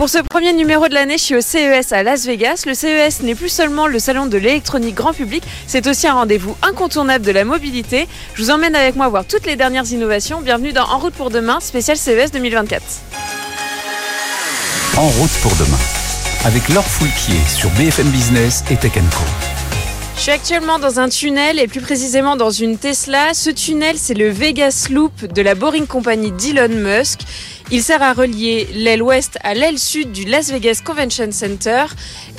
Pour ce premier numéro de l'année, je suis au CES à Las Vegas. Le CES n'est plus seulement le salon de l'électronique grand public, c'est aussi un rendez-vous incontournable de la mobilité. Je vous emmène avec moi voir toutes les dernières innovations. Bienvenue dans En route pour demain, spécial CES 2024. En route pour demain, avec Laure Foulquier sur BFM Business et Tech Co. Je suis actuellement dans un tunnel et plus précisément dans une Tesla. Ce tunnel, c'est le Vegas Loop de la Boring Company d'Elon Musk. Il sert à relier l'aile ouest à l'aile sud du Las Vegas Convention Center.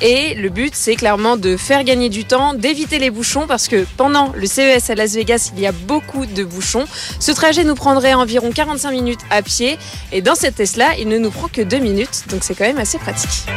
Et le but, c'est clairement de faire gagner du temps, d'éviter les bouchons, parce que pendant le CES à Las Vegas, il y a beaucoup de bouchons. Ce trajet nous prendrait environ 45 minutes à pied. Et dans cette Tesla, il ne nous prend que 2 minutes. Donc c'est quand même assez pratique.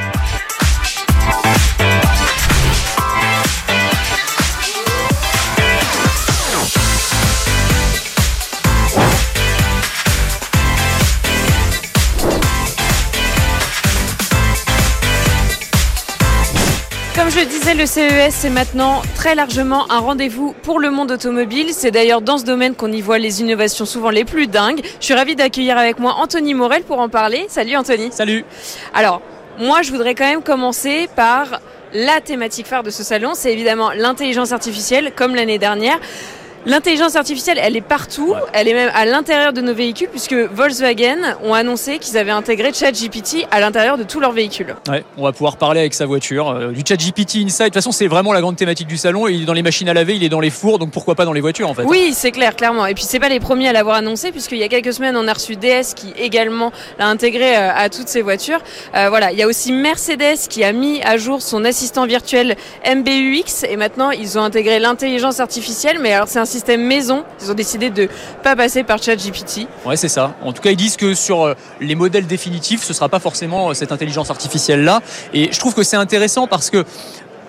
Je le disais, le CES c'est maintenant très largement un rendez-vous pour le monde automobile. C'est d'ailleurs dans ce domaine qu'on y voit les innovations souvent les plus dingues. Je suis ravie d'accueillir avec moi Anthony Morel pour en parler. Salut Anthony. Salut. Alors, moi je voudrais quand même commencer par la thématique phare de ce salon, c'est évidemment l'intelligence artificielle, comme l'année dernière. L'intelligence artificielle, elle est partout, elle est même à l'intérieur de nos véhicules, puisque Volkswagen ont annoncé qu'ils avaient intégré ChatGPT à l'intérieur de tous leurs véhicules. Ouais, on va pouvoir parler avec sa voiture. Euh, du ChatGPT Inside, de toute façon, c'est vraiment la grande thématique du salon. Il est dans les machines à laver, il est dans les fours, donc pourquoi pas dans les voitures en fait Oui, c'est clair, clairement. Et puis c'est pas les premiers à l'avoir annoncé, puisqu'il y a quelques semaines, on a reçu DS qui également l'a intégré euh, à toutes ses voitures. Euh, voilà, il y a aussi Mercedes qui a mis à jour son assistant virtuel MBUX, et maintenant ils ont intégré l'intelligence artificielle, mais alors c'est un système maison. Ils ont décidé de pas passer par ChatGPT. Ouais, c'est ça. En tout cas, ils disent que sur euh, les modèles définitifs, ce sera pas forcément euh, cette intelligence artificielle là. Et je trouve que c'est intéressant parce que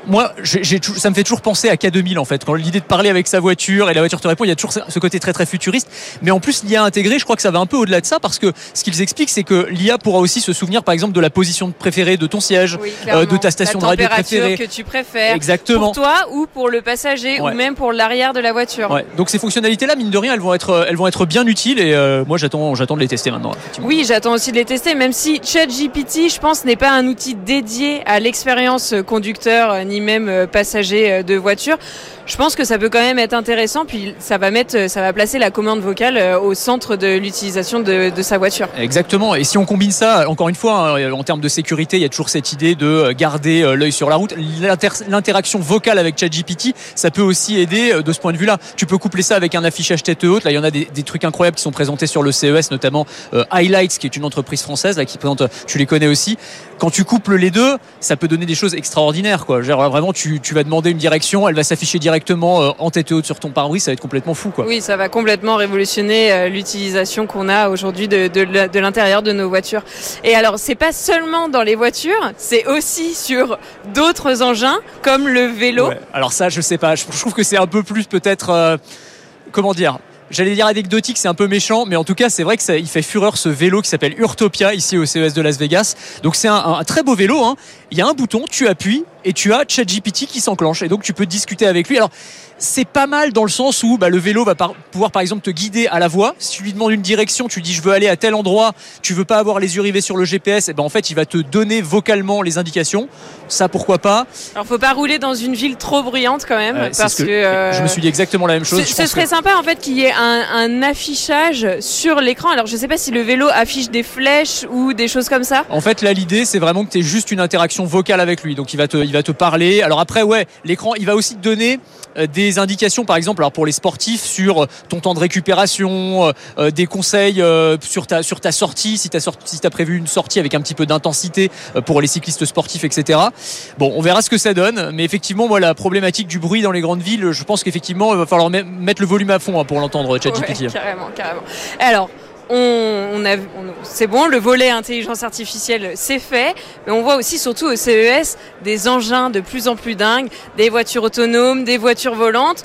moi, ça me fait toujours penser à K2000 en fait. Quand l'idée de parler avec sa voiture et la voiture te répond, il y a toujours ce côté très très futuriste. Mais en plus, l'IA intégrée, je crois que ça va un peu au-delà de ça parce que ce qu'ils expliquent, c'est que l'IA pourra aussi se souvenir, par exemple, de la position préférée de ton siège, euh, de ta station de radio préférée, que tu préfères, exactement, pour toi ou pour le passager Ouais. ou même pour l'arrière de la voiture. Ouais. Donc ces fonctionnalités-là, mine de rien, elles vont être, elles vont être bien utiles et euh, moi j'attends, j'attends de les tester maintenant. Oui, j'attends aussi de les tester, même si ChatGPT, je pense, n'est pas un outil dédié à l'expérience conducteur euh, même euh, passager euh, de voiture. Je pense que ça peut quand même être intéressant, puis ça va mettre, ça va placer la commande vocale euh, au centre de l'utilisation de, de sa voiture. Exactement. Et si on combine ça, encore une fois, hein, en termes de sécurité, il y a toujours cette idée de garder euh, l'œil sur la route. L'inter- L'interaction vocale avec ChatGPT, ça peut aussi aider euh, de ce point de vue-là. Tu peux coupler ça avec un affichage tête haute. Là, il y en a des, des trucs incroyables qui sont présentés sur le CES, notamment euh, Highlights, qui est une entreprise française là, qui présente. Tu les connais aussi. Quand tu couples les deux, ça peut donner des choses extraordinaires. Quoi. Genre, vraiment, tu, tu vas demander une direction, elle va s'afficher directement euh, en tête haute sur ton pare-brise. Ça va être complètement fou. Quoi. Oui, ça va complètement révolutionner euh, l'utilisation qu'on a aujourd'hui de, de, la- de l'intérieur de nos voitures. Et alors, c'est pas seulement dans les voitures, c'est aussi sur d'autres engins comme le vélo. Ouais. Alors ça, je sais pas. Je je trouve que c'est un peu plus peut-être, euh, comment dire? J'allais dire anecdotique, c'est un peu méchant, mais en tout cas, c'est vrai que ça, il fait fureur ce vélo qui s'appelle Urtopia ici au CES de Las Vegas. Donc c'est un, un très beau vélo. Hein. Il y a un bouton, tu appuies et tu as ChatGPT qui s'enclenche et donc tu peux discuter avec lui. Alors c'est pas mal dans le sens où bah, le vélo va par- pouvoir par exemple te guider à la voie. Si tu lui demandes une direction, tu dis je veux aller à tel endroit, tu veux pas avoir les yeux rivés sur le GPS, et ben en fait il va te donner vocalement les indications. Ça pourquoi pas? Alors, faut pas rouler dans une ville trop bruyante quand même, Euh, parce ce que, euh, je me suis dit exactement la même chose. ce, serait que- sympa en fait qu'il y ait un, un affichage sur l'écran. Alors, je sais pas si le vélo affiche des flèches ou des choses comme ça. En fait, là, l'idée, c'est vraiment que tu aies juste une interaction vocale avec lui. Donc, il va te, il va te parler. Alors après, ouais, l'écran, il va aussi te donner euh, des indications, par exemple, alors pour les sportifs, sur euh, ton temps de récupération, euh, des conseils euh, sur ta, sur ta sortie, si tu as, si t'as prévu une sortie avec un petit peu d'intensité euh, pour les cyclistes sportifs, etc. Bon, on verra ce que ça donne. Mais effectivement, moi, la problématique du bruit dans les grandes villes, je pense qu'effectivement, il va falloir me- mettre le volume à fond hein, pour l'entendre, ChatGPT. Ouais, carrément, carrément. Alors, on, a, c'est bon, le volet intelligence artificielle, c'est fait, mais on voit aussi, surtout au CES, des engins de plus en plus dingues, des voitures autonomes, des voitures volantes.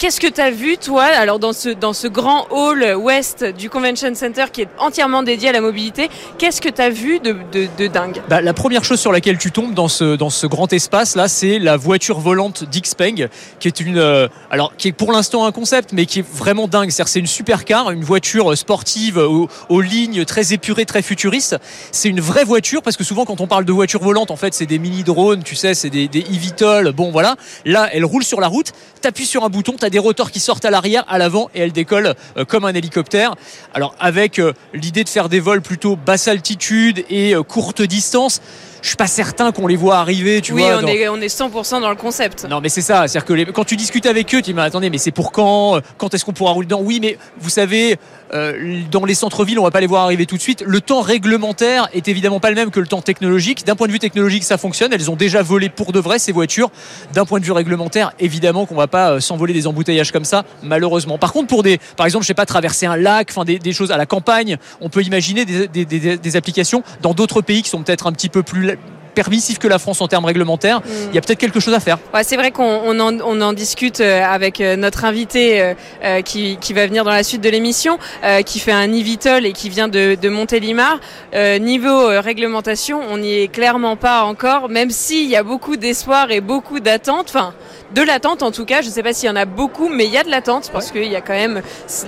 Qu'est-ce que tu as vu, toi, alors dans ce, dans ce grand hall ouest du Convention Center qui est entièrement dédié à la mobilité? Qu'est-ce que tu as vu de, dingue? Bah, La première chose sur laquelle tu tombes dans ce, dans ce grand espace-là, c'est la voiture volante d'Xpeng, qui est une, euh, alors, qui est pour l'instant un concept, mais qui est vraiment dingue. C'est une supercar, une voiture sportive aux, aux, lignes très épurées, très futuristes. C'est une vraie voiture, parce que souvent, quand on parle de voiture volante, en fait, c'est des mini-drones, tu sais, c'est des, des eVTOL. Bon, voilà. Là, elle roule sur la route, t'appuies sur un bouton, t'as des rotors qui sortent à l'arrière, à l'avant, et elle décolle euh, comme un hélicoptère. Alors, avec euh, l'idée de faire des vols plutôt basse altitude et euh, courte distance je suis pas certain qu'on les voit arriver, tu oui, vois. on, est, on est 100% dans le concept. Non, mais c'est ça. C'est-à-dire que quand tu discutes avec eux, tu dis, mais attendez, mais c'est pour quand euh, Quand est-ce qu'on pourra rouler dedans? Oui, mais vous savez, euh, dans les centres-villes, on va pas les voir arriver tout de suite. Le temps réglementaire est évidemment pas le même que le temps technologique. D'un point de vue technologique, ça fonctionne. Elles ont déjà volé pour de vrai ces voitures. D'un point de vue réglementaire, évidemment qu'on va pas euh, s'envoler des embouteillages comme ça, malheureusement. Par contre, pour des, par exemple, je sais pas, traverser un lac, enfin des, choses à la campagne, on peut imaginer des, des applications dans d'autres pays qui sont peut-être un petit peu plus permissif que la France en termes réglementaires, il y a peut-être quelque chose à faire. Ouais, c'est vrai qu'on en, on en, discute euh, avec euh, notre invité euh, qui, qui, va venir dans la suite de l'émission, qui fait un e et qui vient de, de Montélimar. niveau réglementation, on n'y est clairement pas encore, même s'il y a beaucoup d'espoir et beaucoup d'attentes. Enfin, de l'attente en tout cas. Je ne sais pas s'il y en a beaucoup, mais il y a de l'attente parce qu'il y a quand même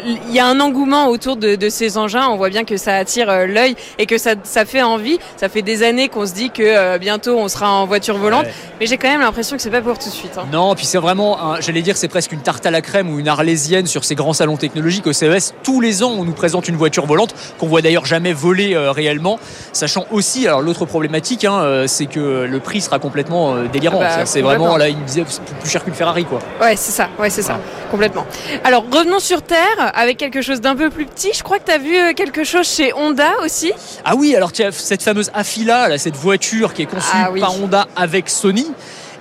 il y a un engouement autour de, de ces engins. On voit bien que ça attire euh, l'œil et que ça, ça, fait envie. Ça fait des années qu'on se dit que euh, bientôt on sera en voiture volante, mais j'ai quand même l'impression que c'est pas pour tout de suite. Hein. Non, puis c'est vraiment, j'allais dire, c'est presque une tarte à la crème ou une arlésienne sur ces grands salons technologiques au CES. Tous les ans, on nous présente une voiture volante qu'on voit d'ailleurs jamais voler euh, réellement, sachant aussi, alors l'autre problématique, hein, c'est que le prix sera complètement délirant. Ah bah, c'est vraiment là, disait plus cher qu'une Ferrari, quoi. Ouais, c'est ça, ouais, c'est ça, complètement. Alors, revenons sur Terre avec quelque chose d'un peu plus petit. Je crois que tu as vu euh, quelque chose chez Honda aussi. Ah oui, alors tu as cette fameuse Afila, là, cette voiture qui est conçue ah par Honda avec Sony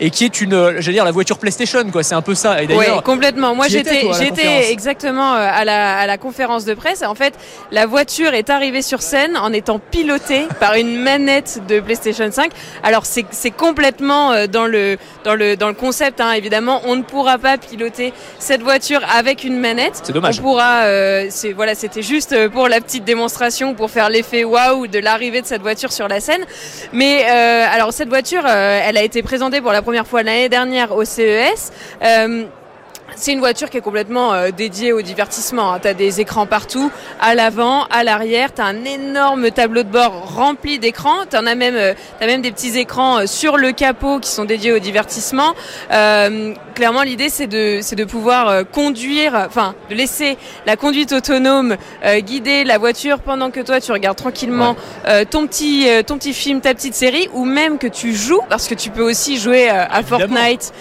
et qui est une, euh, j'allais dire la voiture PlayStation quoi. C'est un peu ça. Oui, complètement. Moi j'étais, j'étais exactement euh, à la, à la conférence de presse. En fait, la voiture est arrivée sur scène en étant pilotée par une manette de PlayStation 5. Alors c'est, c'est complètement euh, dans le, dans le, dans le concept. Hein, évidemment, on ne pourra pas piloter cette voiture avec une manette. C'est dommage. On pourra, c'est voilà, c'était juste pour la petite démonstration, pour faire l'effet waouh de l'arrivée de cette voiture sur la scène. Mais alors cette voiture, elle a été présentée pour la première première fois l'année dernière au CES. Euh, c'est une voiture qui est complètement euh, dédiée au divertissement. Hein. Tu as des écrans partout, à l'avant, à l'arrière. Tu as un énorme tableau de bord rempli d'écrans. Tu as même, euh, as même des petits écrans euh, sur le capot qui sont dédiés au divertissement. Euh, clairement, l'idée, c'est de, c'est de pouvoir conduire, enfin, de laisser la conduite autonome guider la voiture pendant que toi, tu regardes tranquillement ton, petit, ton petit film, ta petite série, ou même que tu joues, parce que tu peux aussi jouer à Fortnite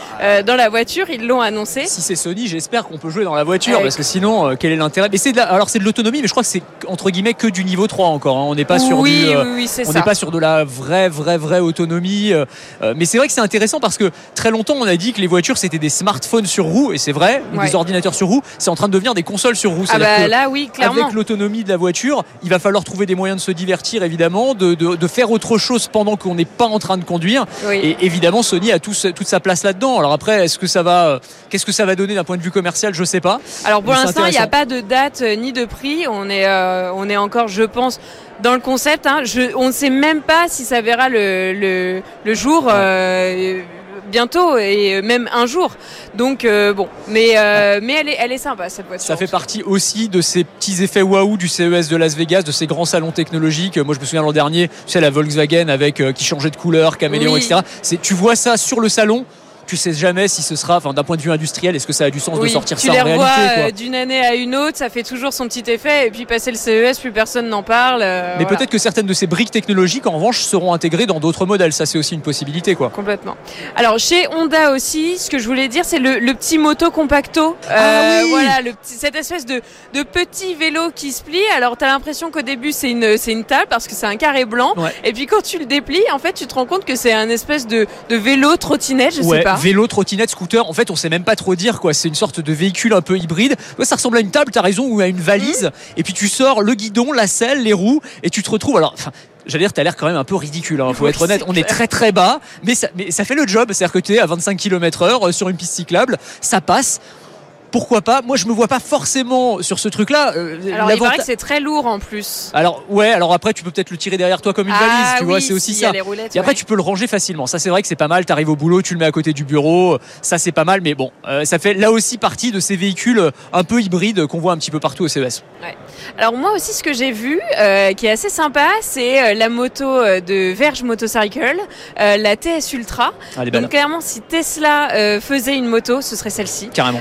dans la voiture. Ils l'ont annoncé. Si Sony, j'espère qu'on peut jouer dans la voiture parce que sinon, euh, quel est l'intérêt? Mais c'est de alors c'est de l'autonomie, mais je crois que c'est entre guillemets que du niveau 3 encore. Hein. On n'est pas sur du, euh, on n'est pas sur de la vraie, vraie, vraie autonomie. Euh, mais c'est vrai que c'est intéressant parce que très longtemps on a dit que les voitures c'était des smartphones sur roues et c'est vrai, ou des ordinateurs sur roues. C'est en train de devenir des consoles sur roues. Ah bah là oui, clairement. Avec l'autonomie de la voiture, il va falloir trouver des moyens de se divertir évidemment, de, de, faire autre chose pendant qu'on n'est pas en train de conduire. Et évidemment Sony a tout, toute sa place là-dedans. Alors après, est-ce que ça va, qu'est-ce que ça va donner d'un point de vue commercial je sais pas. Alors pour l'instant, il n'y a pas de date euh, ni de prix. On est, euh, on est encore, je pense, dans le concept. Hein. on ne sait même pas si ça verra le, le, jour. Euh, bientôt et même un jour. Donc bon, mais mais elle est elle est sympa cette voiture. Ça fait partie aussi de ces petits effets waouh du CES de Las Vegas, de ces grands salons technologiques. Moi je me souviens l'an dernier, tu sais la Volkswagen avec qui changeait de couleur, caméléon, etc. C'est tu vois ça sur le salon tu sais jamais si ce sera, enfin d'un point de vue industriel, est-ce que ça a du sens de sortir ça en réalité euh, d'une année à une autre, ça fait toujours son petit effet, et puis passer le CES, plus personne n'en parle. Euh, Mais peut-être que certaines de ces briques technologiques, en revanche, seront intégrées dans d'autres modèles. Ça, c'est aussi une possibilité, quoi. Complètement. Alors chez Honda aussi, ce que je voulais dire, c'est le, petit moto compacto. Euh, ah voilà, le cette espèce de, de petit vélo qui se plie. Alors tu as l'impression qu'au début c'est une c'est une table parce que c'est un carré blanc, et puis quand tu le déplies, en fait, tu te rends compte que c'est un espèce de, de vélo trottinette, je sais pas vélo, trottinette, scooter. En fait, on sait même pas trop dire quoi. C'est une sorte de véhicule un peu hybride. ça ressemble à une table, t'as raison, ou à une valise. Mmh. Et puis tu sors le guidon, la selle, les roues, et tu te retrouves. Alors, enfin, j'allais dire, t'as l'air quand même un peu ridicule, hein, faut être honnête. on est très très bas, mais ça, mais ça fait le job. C'est-à-dire que tu es à 25 km heure euh, sur une piste cyclable, ça passe pourquoi pas Moi, je me vois pas forcément sur ce truc-là. euh, Alors il paraît que c'est très lourd en plus. alors ouais, alors après tu peux peut-être le tirer derrière toi comme une valise, ah, tu oui, vois, c'est aussi ça. Et après, tu peux le ranger facilement. Ça, c'est vrai que c'est pas mal. Tu arrives au boulot, tu le mets à côté du bureau. Ça, c'est pas mal. Mais bon, euh, ça fait là aussi partie de ces véhicules euh, un peu hybrides qu'on voit un petit peu partout au CES. Alors moi aussi ce que j'ai vu euh, qui est assez sympa c'est la moto de Verge Motorcycle, la TS Ultra. Belle. Donc clairement si Tesla faisait une moto ce serait celle-ci. Carrément.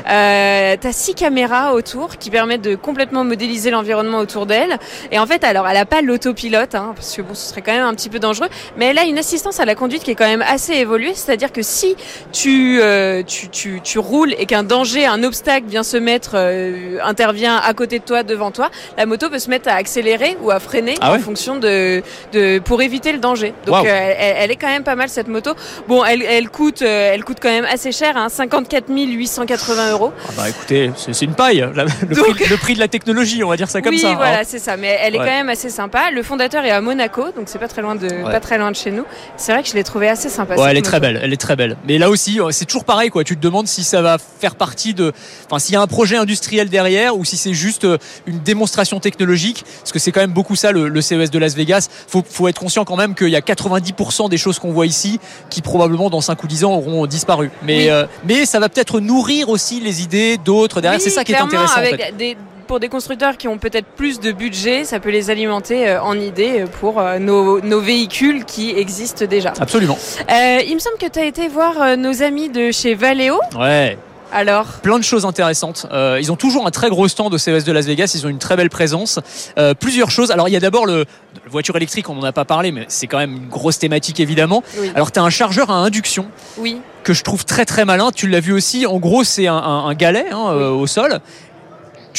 Euh, T'as six caméras autour qui permettent de complètement modéliser l'environnement autour d'elle. Et en fait, alors, elle a pas l'autopilote, hein, parce que bon, ce serait quand même un petit peu dangereux, mais elle a une assistance à la conduite qui est quand même assez évoluée. C'est-à-dire que si tu, euh, tu, tu, tu roules et qu'un danger, un obstacle vient se mettre, euh, intervient à côté de toi, devant toi, la moto peut se mettre à accélérer ou à freiner Ah ouais en fonction de, de, pour éviter le danger. Donc, euh, elle, elle est quand même pas mal cette moto. Bon, elle, elle coûte, elle coûte quand même assez cher, hein, 54 880 euros. Ah bah écoutez, c'est une paille. La- le, Donc- prix, le prix de la technologie, on va dire ça comme oui, ça. hein. voilà, c'est ça. Mais elle est Ouais. quand même assez sympa. Le fondateur est à Monaco, donc c'est pas très loin de, pas très loin de chez nous. C'est vrai que je l'ai trouvé assez sympa. Ouais, elle est très belle, elle est très belle. Mais là aussi, euh, c'est toujours pareil, quoi. Tu te demandes si ça va faire partie de, enfin, s'il y a un projet industriel derrière ou si c'est juste euh, une démonstration technologique, parce que c'est quand même beaucoup ça le, le CES de Las Vegas. Faut, faut être conscient quand même qu'il y a 90% des choses qu'on voit ici qui probablement dans 5 ou 10 ans auront disparu. Mais, Oui. euh, mais ça va peut-être nourrir aussi les idées d'autres derrière. Oui, c'est ça qui est intéressant. en avec fait. des- pour des constructeurs qui ont peut-être plus de budget, ça peut les alimenter euh, en idées pour euh, nos, nos véhicules qui existent déjà. Absolument. Euh, il me semble que tu as été voir euh, nos amis de chez Valeo. Ouais. Alors, plein de choses intéressantes. Euh, ils ont toujours un très gros stand au CES de Las Vegas. Ils ont une très belle présence. Euh, plusieurs choses. Alors il y a d'abord le la voiture électrique. On n'en a pas parlé, mais c'est quand même une grosse thématique évidemment. oui. Alors tu as un chargeur à induction oui. que je trouve très très malin. Tu l'as vu aussi. En gros, c'est un, un- un galet hein, euh, au sol.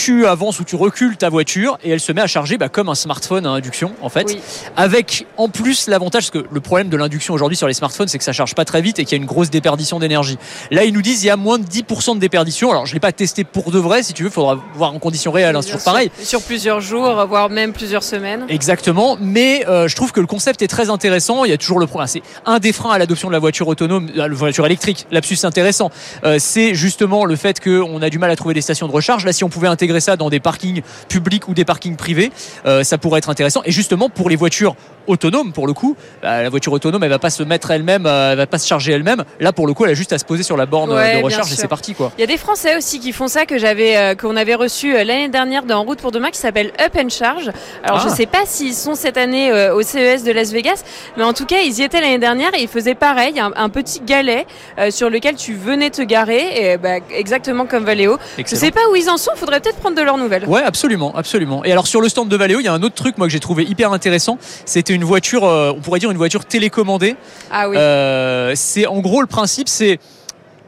Tu avances ou tu recules ta voiture et elle se met à charger bah, comme un smartphone à induction en fait Oui. avec en plus l'avantage, parce que le problème de l'induction aujourd'hui sur les smartphones, c'est que ça charge pas très vite et qu'il y a une grosse déperdition d'énergie. Là, ils nous disent il y a moins de 10% de déperdition. Alors, je l'ai pas testé pour de vrai, si tu veux, faudra voir en conditions réelles, hein, c'est toujours pareil. Sur plusieurs jours, voire même plusieurs semaines. Exactement, mais euh, je trouve que le concept est très intéressant. Il y a toujours le problème, c'est un des freins à l'adoption de la voiture autonome, de la voiture électrique. Lapsus intéressant, Euh, c'est justement le fait qu'on a du mal à trouver des stations de recharge. Là, si on pouvait intégrer ça dans des parkings publics ou des parkings privés, euh, ça pourrait être intéressant. Et justement pour les voitures autonomes, pour le coup, bah, la voiture autonome, elle va pas se mettre elle-même, euh, elle va pas se charger elle-même. Là, pour le coup, elle a juste à se poser sur la borne euh, Ouais, de recharge et c'est parti, quoi. Il y a des Français aussi qui font ça que j'avais euh, qu'on avait reçu l'année dernière dans En route pour demain qui s'appelle Up and Charge. Alors Ah. je sais pas s'ils sont cette année euh, au CES de Las Vegas, mais en tout cas ils y étaient l'année dernière et ils faisaient pareil, un, un petit galet sur lequel tu venais te garer, et, bah, exactement comme Valeo. Je Excellent. sais pas où ils en sont, faudrait peut-être prendre de leurs nouvelles. Ouais, absolument, absolument. Et alors sur le stand de Valeo, il y a un autre truc moi que j'ai trouvé hyper intéressant. C'était une voiture, euh, on pourrait dire une voiture télécommandée. Ah oui. Euh, c'est en gros le principe, c'est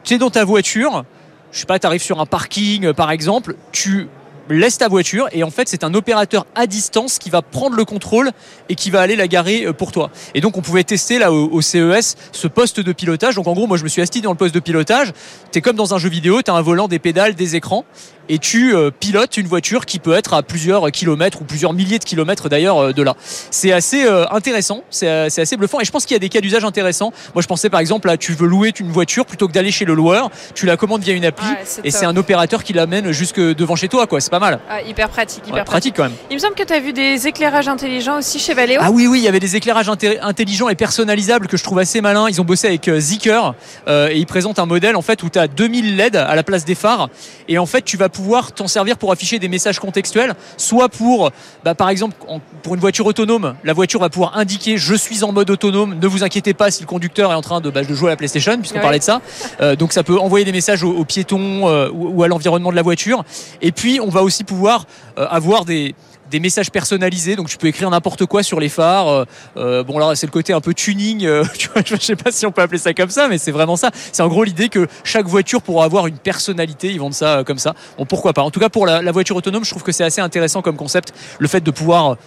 tu es dans ta voiture, je sais pas, tu arrives sur un parking euh, par exemple, tu laisses ta voiture et en fait c'est un opérateur à distance qui va prendre le contrôle et qui va aller la garer pour toi. Et donc on pouvait tester là au, au CES ce poste de pilotage. Donc en gros moi je me suis assis dans le poste de pilotage. Tu es comme dans un jeu vidéo, tu as un volant, des pédales, des écrans et tu euh, pilotes une voiture qui peut être à plusieurs kilomètres ou plusieurs milliers de kilomètres d'ailleurs euh, de là. C'est assez euh, intéressant, c'est assez bluffant et je pense qu'il y a des cas d'usage intéressants. Moi je pensais par exemple là tu veux louer une voiture plutôt que d'aller chez le loueur, tu la commandes via une appli Ouais, et c'est un opérateur qui l'amène jusque devant chez toi quoi, c'est pas mal. Ah, hyper pratique, hyper Ouais, pratique. pratique quand même. Il me semble que tu as vu des éclairages intelligents aussi chez Valeo. Ah oui, oui, il y avait des éclairages intelligents et personnalisables que je trouve assez malins. Ils ont bossé avec Zeekr et ils présentent un modèle en fait où tu as 2000 LED à la place des phares et en fait tu vas pouvoir t'en servir pour afficher des messages contextuels, soit pour, bah, par exemple, en- pour une voiture autonome, la voiture va pouvoir indiquer je suis en mode autonome, ne vous inquiétez pas si le conducteur est en train de, bah, de jouer à la PlayStation puisqu'on Ouais. parlait de ça. Euh, donc ça peut envoyer des messages aux, aux piétons euh, ou, ou à l'environnement de la voiture. Et puis on va aussi pouvoir euh, avoir des des messages personnalisés, donc tu peux écrire n'importe quoi sur les phares. Euh, euh, bon là c'est le côté un peu tuning, euh, tu vois, je sais pas si on peut appeler ça comme ça, mais c'est vraiment ça. C'est en gros l'idée que chaque voiture pourra avoir une personnalité, ils vendent ça euh, comme ça. Bon pourquoi pas. En tout cas pour la, la voiture autonome, je trouve que c'est assez intéressant comme concept, le fait de pouvoir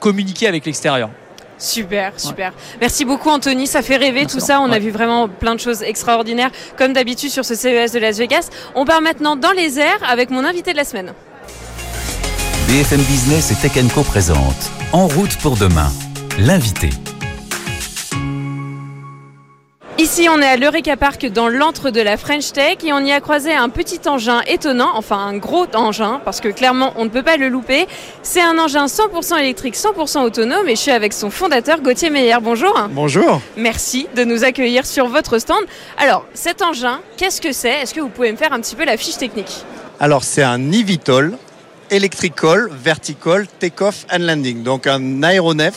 communiquer avec l'extérieur. Super, super. Merci beaucoup Anthony, ça fait rêver tout ça. On a vu vraiment plein de choses extraordinaires, comme d'habitude sur ce CES de Las Vegas. On part maintenant dans les airs avec mon invité de la semaine. BFM Business et Tech Co présente En route pour demain. L'invité. Ici, on est à l'Eureka Park dans l'antre de la French Tech et on y a croisé un petit engin étonnant, enfin un gros engin, parce que clairement, on ne peut pas le louper. C'est un engin 100% électrique, 100% autonome et je suis avec son fondateur, Gauthier Meyer. Bonjour. Bonjour. Merci de nous accueillir sur votre stand. Alors, cet engin, qu'est-ce que c'est? Est-ce que vous pouvez me faire un petit peu la fiche technique? Alors, c'est un eVTOL, Electrical Vertical Takeoff and Landing, donc un aéronef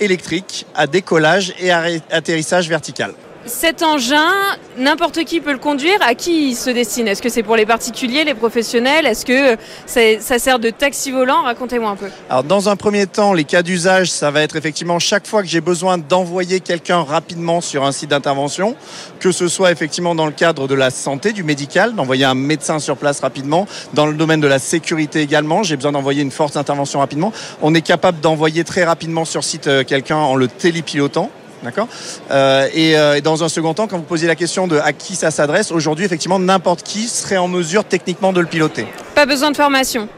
électrique à décollage et atterrissage vertical. Cet engin, n'importe qui peut le conduire. À qui il se destine? Est-ce que c'est pour les particuliers, les professionnels? Est-ce que ça sert de taxi volant? Racontez-moi un peu. Alors, dans un premier temps, les cas d'usage, ça va être effectivement chaque fois que j'ai besoin d'envoyer quelqu'un rapidement sur un site d'intervention, que ce soit effectivement dans le cadre de la santé, du médical, d'envoyer un médecin sur place rapidement, dans le domaine de la sécurité également, j'ai besoin d'envoyer une force d'intervention rapidement. On est capable d'envoyer très rapidement sur site euh, quelqu'un en le télépilotant. D'accord euh, euh, et, dans un second temps, quand vous posez la question de à qui ça s'adresse, aujourd'hui, effectivement, n'importe qui serait en mesure techniquement de le piloter. Pas besoin de formation.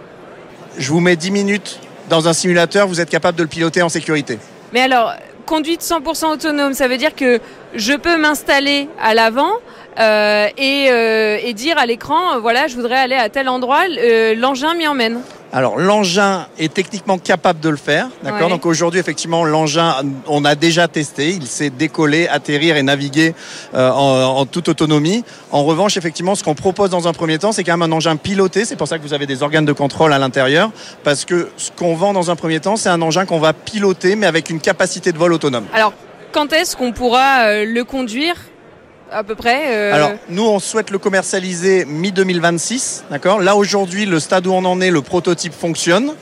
Je vous mets 10 minutes dans un simulateur, vous êtes capable de le piloter en sécurité. Mais alors, conduite 100% autonome, ça veut dire que je peux m'installer à l'avant euh, et, dire à l'écran, voilà, je voudrais aller à tel endroit, l'engin m'y emmène. Alors l'engin est techniquement capable de le faire, d'accord. Donc aujourd'hui effectivement l'engin on a déjà testé, il sait décoller, atterrir et naviguer euh, en, toute autonomie. En revanche effectivement ce qu'on propose dans un premier temps c'est quand même un engin piloté, c'est pour ça que vous avez des organes de contrôle à l'intérieur, parce que ce qu'on vend dans un premier temps c'est un engin qu'on va piloter mais avec une capacité de vol autonome. Alors quand est-ce qu'on pourra euh, le conduire à peu près euh, Alors, nous, on souhaite le commercialiser mi-2026. D'accord? Là, aujourd'hui, le stade où on en est, le prototype fonctionne.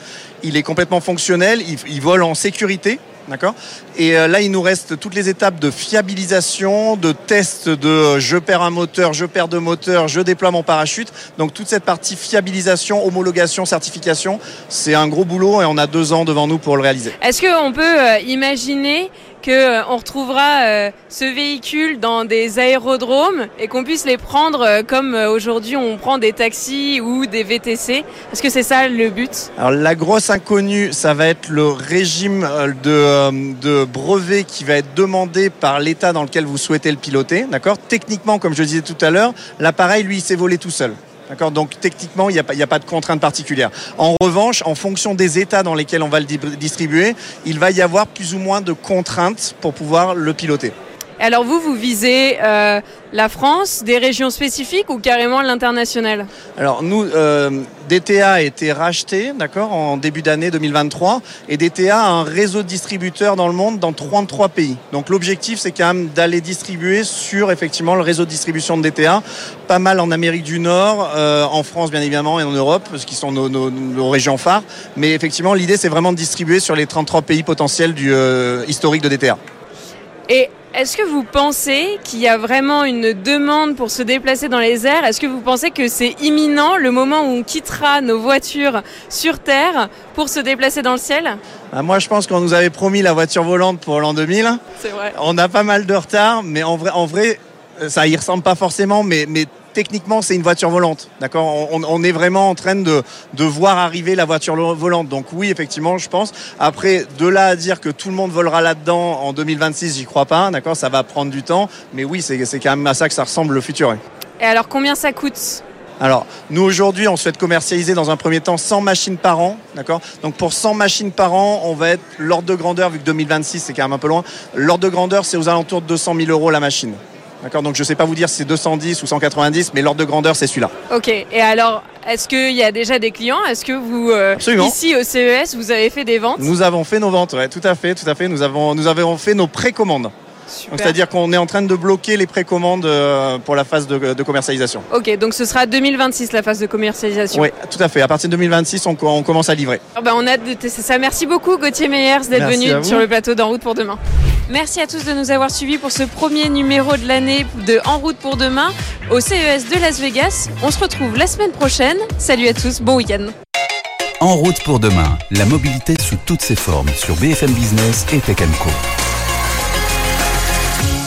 Il est complètement fonctionnel. Il, vole en sécurité. D'accord? Et euh, là, il nous reste toutes les étapes de fiabilisation, de test de euh, je perds un moteur, je perds deux moteurs, je déploie mon parachute. Donc, toute cette partie fiabilisation, homologation, certification, c'est un gros boulot et on a deux ans devant nous pour le réaliser. Est-ce qu'on peut imaginer qu'on euh, retrouvera euh, ce véhicule dans des aérodromes et qu'on puisse les prendre euh, comme aujourd'hui on prend des taxis ou des VTC. Est-ce que c'est ça le but? Alors la grosse inconnue, ça va être le régime de, brevet qui va être demandé par l'État dans lequel vous souhaitez le piloter. D'accord? Techniquement, comme je disais tout à l'heure, l'appareil lui s'est volé tout seul. D'accord Donc techniquement, il n'y a, pas de contrainte particulière. En revanche, en fonction des états dans lesquels on va le distribuer, il va y avoir plus ou moins de contraintes pour pouvoir le piloter. Alors vous, vous visez euh, la France, des régions spécifiques ou carrément l'international? Alors nous, euh, DTA a été racheté, d'accord, en début d'année 2023, et DTA a un réseau de distributeurs dans le monde, dans 33 pays. Donc l'objectif, c'est quand même d'aller distribuer sur effectivement le réseau de distribution de DTA, pas mal en Amérique du Nord, euh, en France bien évidemment et en Europe, ce qui sont nos, régions phares. Mais effectivement, l'idée, c'est vraiment de distribuer sur les 33 pays potentiels du historique de DTA. Et est-ce que vous pensez qu'il y a vraiment une demande pour se déplacer dans les airs? Est-ce que vous pensez que c'est imminent le moment où on quittera nos voitures sur Terre pour se déplacer dans le ciel? Bah, Moi, je pense qu'on nous avait promis la voiture volante pour l'an 2000. C'est vrai. On a pas mal de retard, mais en vrai, en vrai ça y ressemble pas forcément, mais, mais techniquement, c'est une voiture volante. D'accord? On, est vraiment en train de, voir arriver la voiture volante. Donc oui, effectivement, je pense. Après, de là à dire que tout le monde volera là-dedans en 2026, j'y crois pas. D'accord? Ça va prendre du temps. Mais oui, c'est quand même à ça que ça ressemble le futur. Et alors, combien ça coûte? Alors, nous aujourd'hui, on souhaite commercialiser dans un premier temps 100 machines par an, d'accord? Donc pour 100 machines par an, on va être l'ordre de grandeur, vu que 2026 c'est quand même un peu loin, l'ordre de grandeur c'est aux alentours de 200 000 euros la machine. D'accord Donc je ne sais pas vous dire si c'est 210 ou 190, mais l'ordre de grandeur, c'est celui-là. Ok. Et alors, est-ce qu'il y a déjà des clients? Est-ce que vous, euh, ici au CES, vous avez fait des ventes? Nous avons fait nos ventes, ouais, tout à fait, tout à fait. Nous avons, nous avons fait nos précommandes. C'est-à-dire qu'on est en train de bloquer les précommandes euh, pour la phase de, commercialisation. Ok, donc ce sera 2026 la phase de commercialisation. Oui, tout à fait. À partir de 2026, on, commence à livrer. Ah bah, on a hâte de tester ça. Merci beaucoup Gauthier Meyers d'être venu sur le plateau d'En route pour demain. Merci à tous de nous avoir suivis pour ce premier numéro de l'année de En route pour demain au CES de Las Vegas. On se retrouve la semaine prochaine. Salut à tous, bon week-end. En route pour demain, la mobilité sous toutes ses formes sur BFM Business et Tech Co.